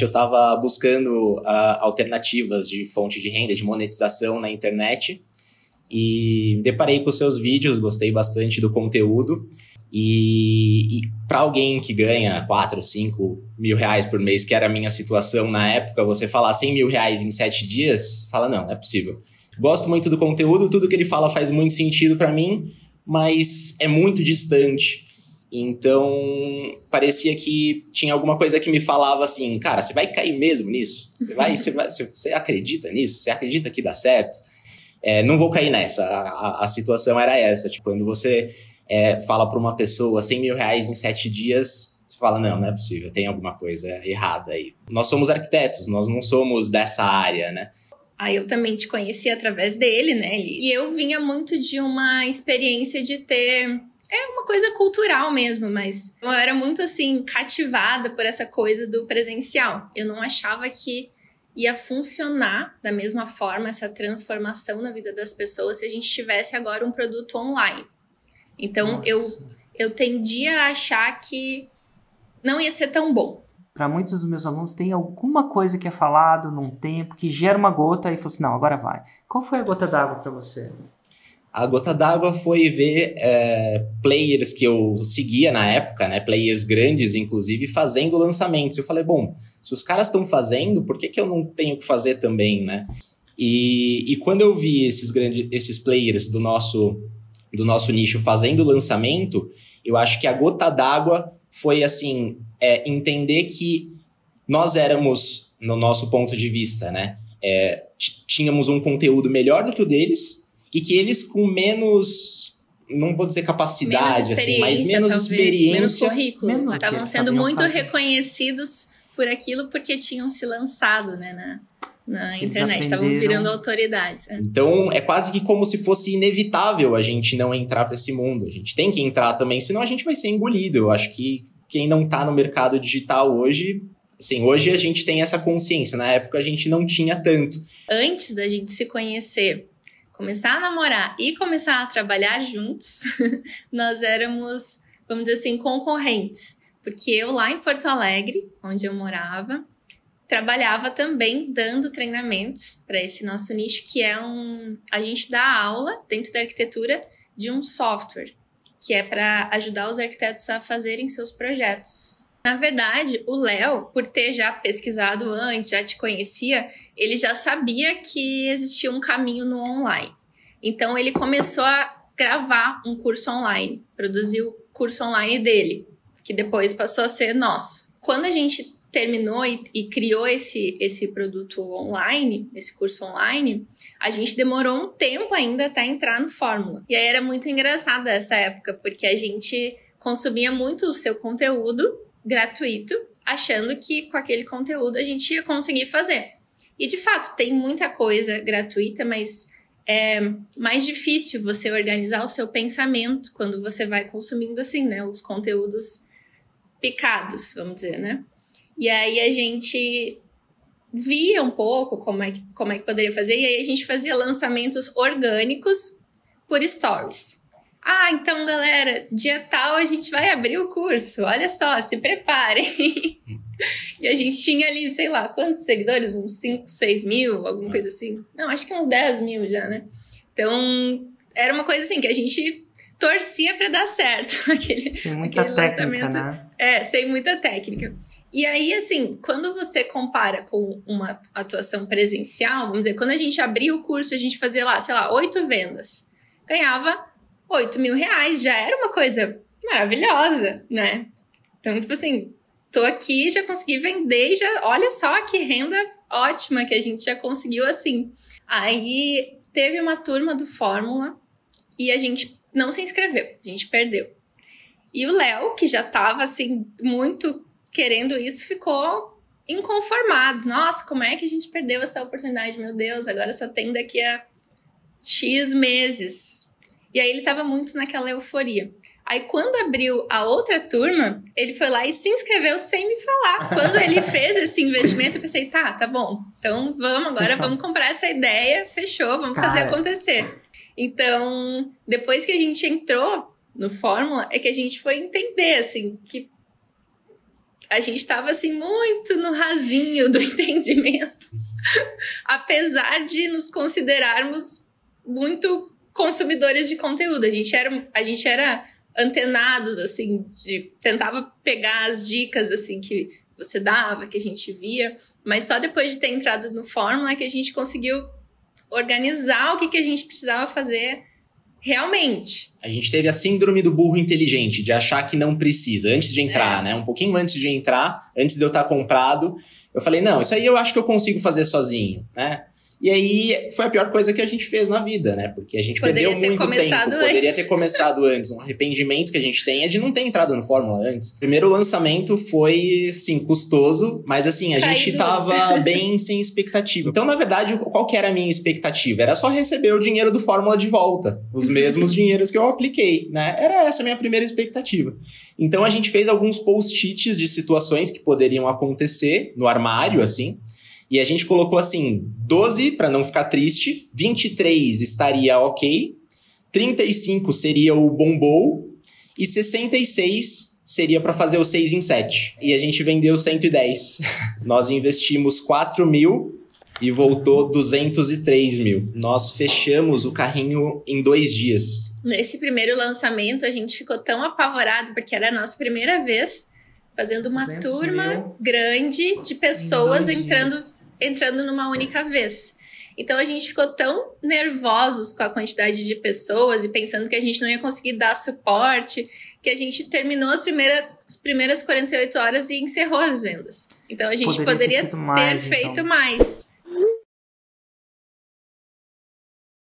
Eu estava buscando uh, alternativas de fonte de renda, de monetização na internet e deparei com seus vídeos, gostei bastante do conteúdo. E, e para alguém que ganha 4, 5 mil reais por mês, que era a minha situação na época, você falar 100 mil reais em 7 dias, fala, não, não é possível. Gosto muito do conteúdo, tudo que ele fala faz muito sentido para mim, mas é muito distante então, parecia que tinha alguma coisa que me falava assim, cara, você vai cair mesmo nisso? Você vai, você, vai, você acredita nisso? Você acredita que dá certo? É, não vou cair nessa. A, a, a, situação era essa. Tipo, quando você é, fala para uma pessoa 100 mil reais em sete dias, você fala, não, não é possível, tem alguma coisa errada aí. Nós somos arquitetos, nós não somos dessa área, né? Aí eu também te conheci através dele, né? E eu vinha muito de uma experiência de ter é uma coisa cultural mesmo, mas eu era muito assim cativada por essa coisa do presencial. Eu não achava que ia funcionar da mesma forma essa transformação na vida das pessoas se a gente tivesse agora um produto online. Então eu eu tendia a achar que não ia ser tão bom. Para muitos dos meus alunos tem alguma coisa que é falado num tempo que gera uma gota e fala assim, não, agora vai. Qual foi a gota d'água para você? A gota d'água foi ver é, players que eu seguia na época, né? Players grandes, inclusive, fazendo lançamentos. Eu falei, bom, se os caras estão fazendo, por que, que eu não tenho que fazer também, né? E, e quando eu vi esses grandes, esses players do nosso, do nosso nicho fazendo lançamento, eu acho que a gota d'água foi assim, é, entender que nós éramos, no nosso ponto de vista, né? É, tínhamos um conteúdo melhor do que o deles, e que eles com menos não vou dizer capacidade, assim, mas menos talvez, experiência. Menos currículo. Estavam sendo muito reconhecidos por aquilo porque tinham se lançado, né, na, na internet, estavam virando autoridades. É. Então, é quase que como se fosse inevitável a gente não entrar para esse mundo. A gente tem que entrar também, senão a gente vai ser engolido. Eu acho que quem não está no mercado digital hoje, assim, hoje a gente tem essa consciência. Na época a gente não tinha tanto. Antes da gente se conhecer, começar a namorar e começar a trabalhar juntos, nós éramos, vamos dizer assim, concorrentes. Porque eu lá em Porto Alegre, onde eu morava, trabalhava também dando treinamentos para esse nosso nicho, que é um. A gente dá aula dentro da arquitetura de um software, que é para ajudar os arquitetos a fazerem seus projetos na verdade, o Léo, por ter já pesquisado antes, já te conhecia, ele já sabia que existia um caminho no online. Então ele começou a gravar um curso online, produziu o curso online dele, que depois passou a ser nosso. Quando a gente terminou e, e, criou esse, esse produto online, esse curso online, a gente demorou um tempo ainda até entrar no Fórmula. E aí era muito engraçado essa época, porque a gente consumia muito o seu conteúdo gratuito, achando que com aquele conteúdo a gente ia conseguir fazer. E de fato, tem muita coisa gratuita, mas é mais difícil você organizar o seu pensamento quando você vai consumindo assim, né, os conteúdos picados, vamos dizer, né? E aí a gente via um pouco como é que, como é que poderia fazer, e aí a gente fazia lançamentos orgânicos por stories. Ah, então, galera, dia tal a gente vai abrir o curso. Olha só, se preparem. e a gente tinha ali, sei lá, quantos seguidores? Uns 5, 6 mil, alguma coisa assim. Não, acho que uns 10 mil já, né? Então, era uma coisa assim que a gente torcia para dar certo. Aquele, sem muita aquele técnica, lançamento. Né? É, sem muita técnica. E aí, assim, quando você compara com uma atuação presencial, vamos dizer, quando a gente abria o curso, a gente fazia lá, sei lá, oito vendas. Ganhava 8 mil reais já era uma coisa maravilhosa, né? Então, tipo assim, tô aqui, já consegui vender, já olha só que renda ótima que a gente já conseguiu assim. Aí teve uma turma do Fórmula e a gente não se inscreveu, a gente perdeu. E o Léo, que já tava assim muito querendo isso, ficou inconformado. Nossa, como é que a gente perdeu essa oportunidade? Meu Deus, agora só tem daqui a X meses e aí ele tava muito naquela euforia. Aí quando abriu a outra turma, ele foi lá e se inscreveu sem me falar. Quando ele fez esse investimento, eu pensei, tá, tá bom. Então vamos agora, fechou. vamos comprar essa ideia, fechou, vamos Cara. fazer acontecer. Então, depois que a gente entrou no Fórmula, é que a gente foi entender, assim, que a gente estava assim muito no rasinho do entendimento, apesar de nos considerarmos muito consumidores de conteúdo. A gente era, a gente era antenados assim, de tentava pegar as dicas assim que você dava, que a gente via, mas só depois de ter entrado no Fórmula que a gente conseguiu organizar o que, que a gente precisava fazer realmente. A gente teve a síndrome do burro inteligente, de achar que não precisa, antes de entrar, é. né? Um pouquinho antes de entrar, antes de eu estar comprado, eu falei, não, isso aí eu acho que eu consigo fazer sozinho, né? E aí foi a pior coisa que a gente fez na vida, né? Porque a gente Poderia perdeu muito tempo. Antes. Poderia ter começado antes. Um arrependimento que a gente tem é de não ter entrado no Fórmula antes. O primeiro lançamento foi, sim, custoso, mas assim, a gente tava bem sem expectativa. Então, na verdade, qual que era a minha expectativa? Era só receber o dinheiro do Fórmula de volta. Os mesmos dinheiros que eu apliquei, né? Era essa a minha primeira expectativa. Então a gente fez alguns post-its de situações que poderiam acontecer no armário, assim. E a gente colocou assim: 12 para não ficar triste, 23 estaria ok, 35 seria o bombou e 66 seria para fazer o 6 em 7. E a gente vendeu 110. Nós investimos 4 mil e voltou 203 mil. Nós fechamos o carrinho em dois dias. Nesse primeiro lançamento, a gente ficou tão apavorado porque era a nossa primeira vez fazendo uma turma mil. grande de pessoas entrando dias entrando numa única vez. Então a gente ficou tão nervosos com a quantidade de pessoas e pensando que a gente não ia conseguir dar suporte, que a gente terminou as primeiras, as primeiras 48 horas e encerrou as vendas. Então a gente poderia, poderia ter, mais, ter feito então. mais.